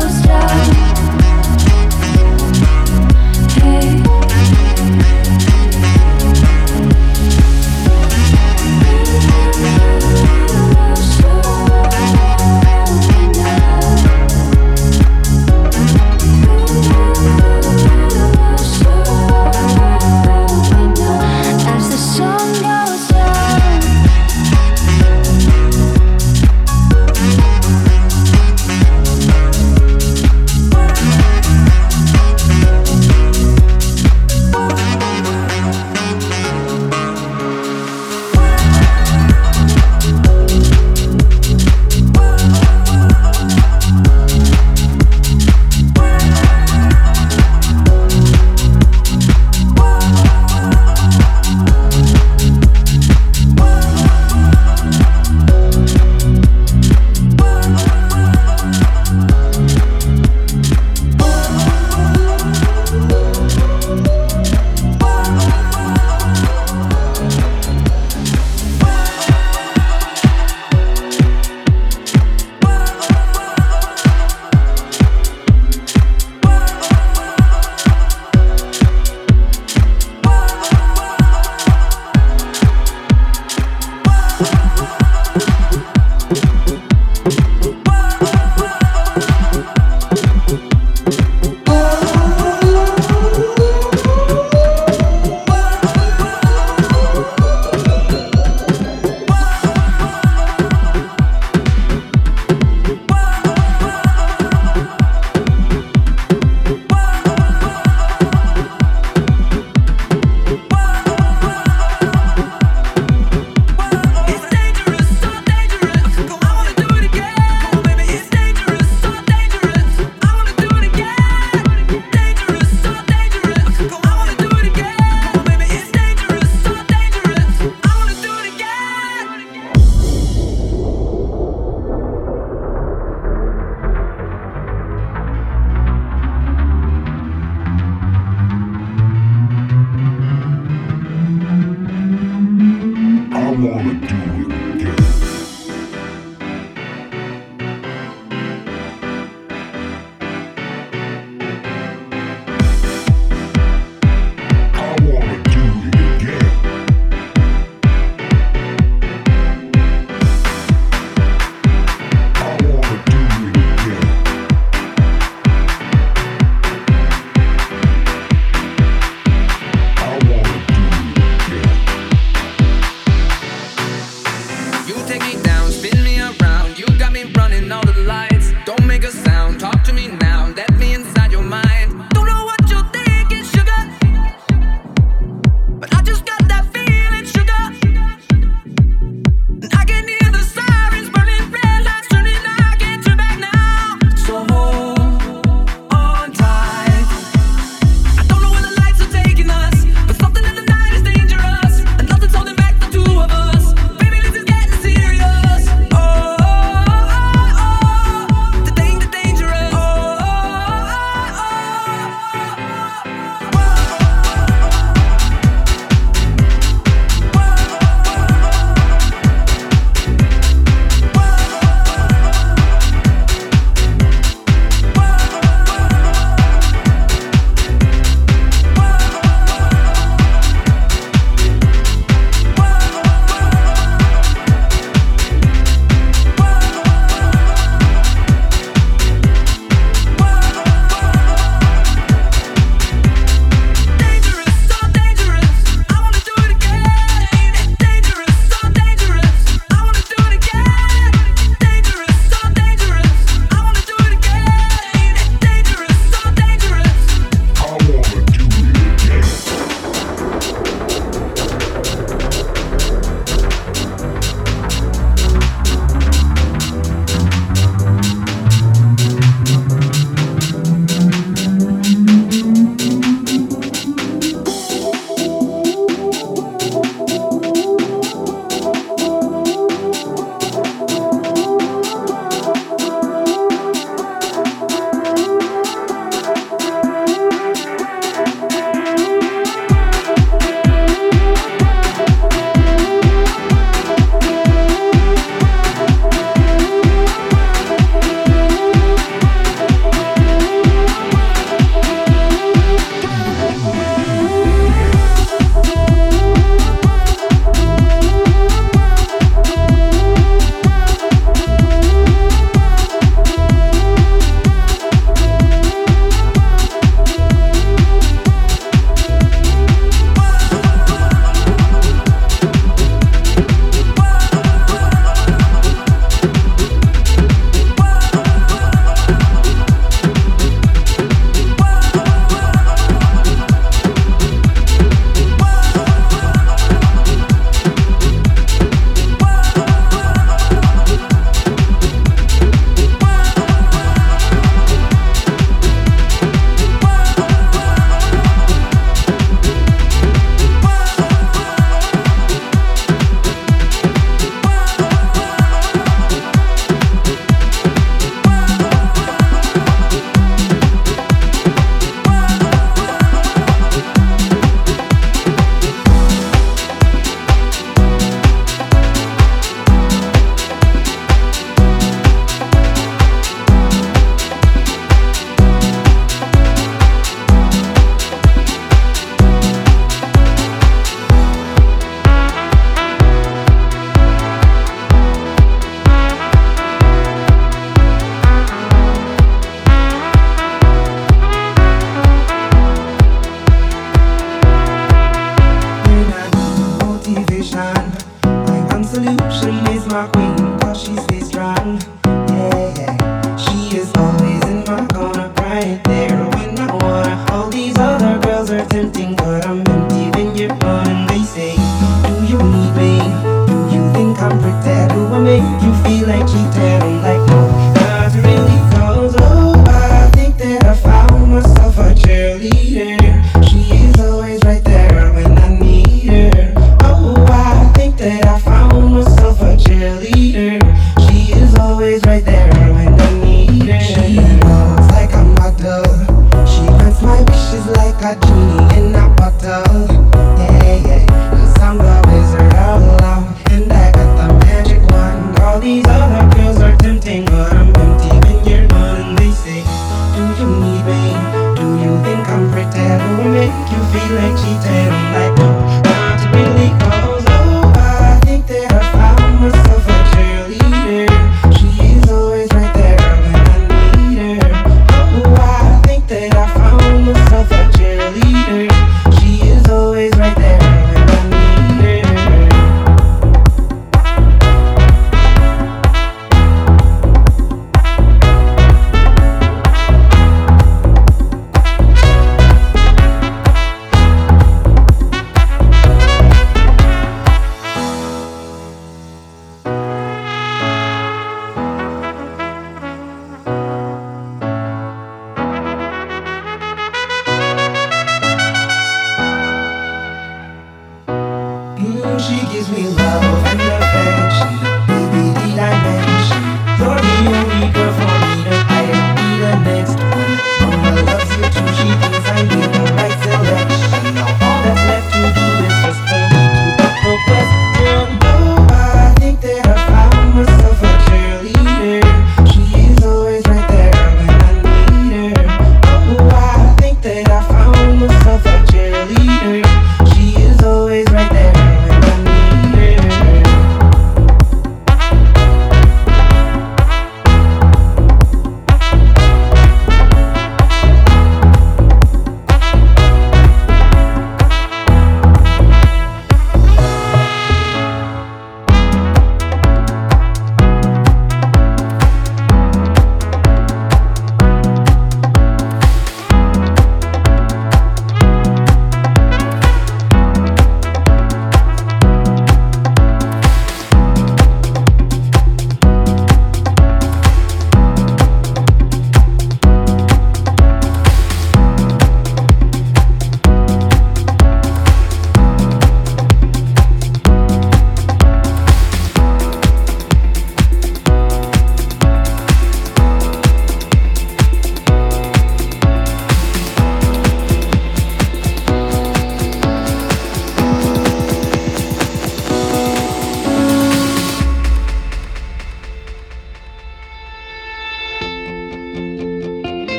close, just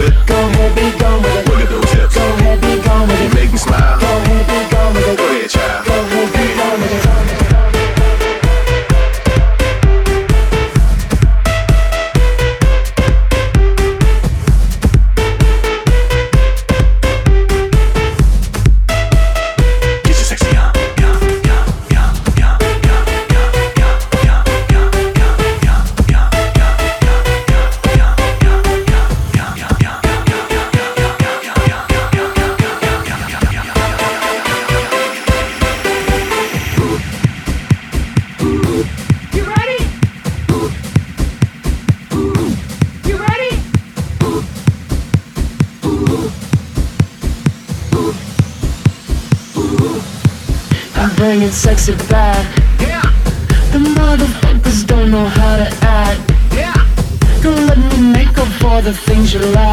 with it. Go heavy. be with it. Look at those hips. Go heavy, go gone with it. You make me smile. it back. Yeah. The motherfuckers don't know how to act. Yeah. Don't let me make up for the things you lack.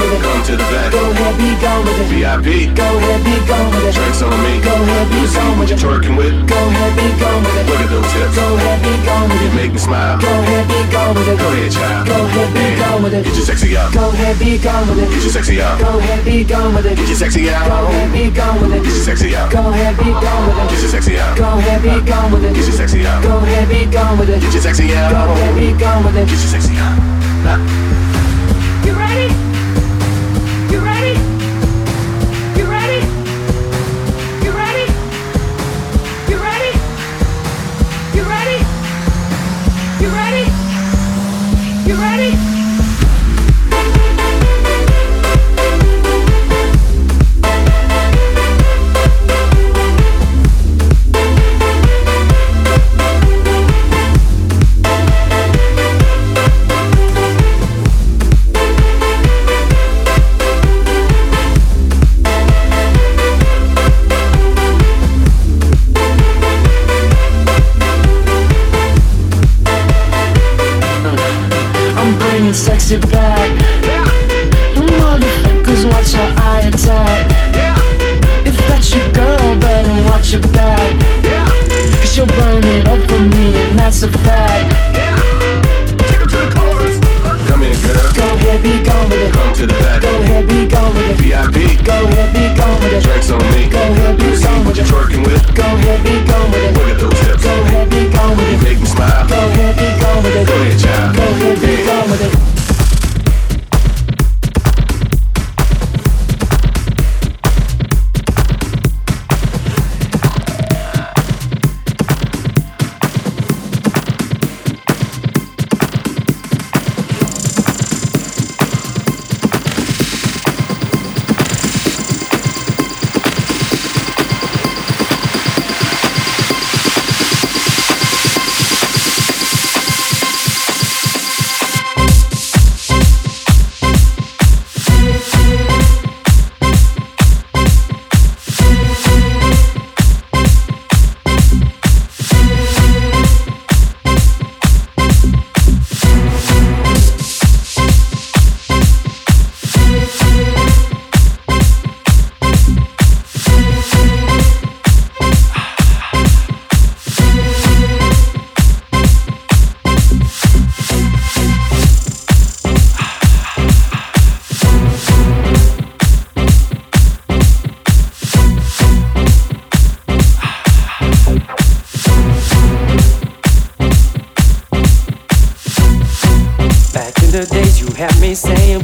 with it. Come to the back. Go ahead, be gone with it. VIP. Go ahead, be gone with it. Drinks on me. Go ahead, be gone with it. Twerking with. Go ahead, be gone with it. Look at those hips. Go ahead, be gone with it. You make me smile. Go ahead, be gone with it. Go ahead, child. Go ahead, be gone with it. Get your sexy out. Go ahead, be gone with it. Get your sexy out. Go ahead, be gone with it. Get your sexy out. Go ahead, be gone with it. Get your sexy out. Go ahead, be gone with it. Get your sexy out. Go ahead, be gone with it. Get your sexy out. Go ahead, be gone with it. Get your sexy out. Go ahead, be gone with it. Get your sexy out.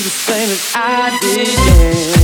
The same as I did. Yeah.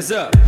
hands up.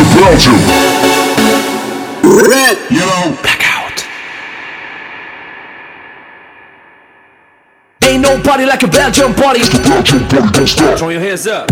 won't you. Red, you. Blackout. Ain't nobody like a Belgian party. Belgian don't stop. Throw your hands up.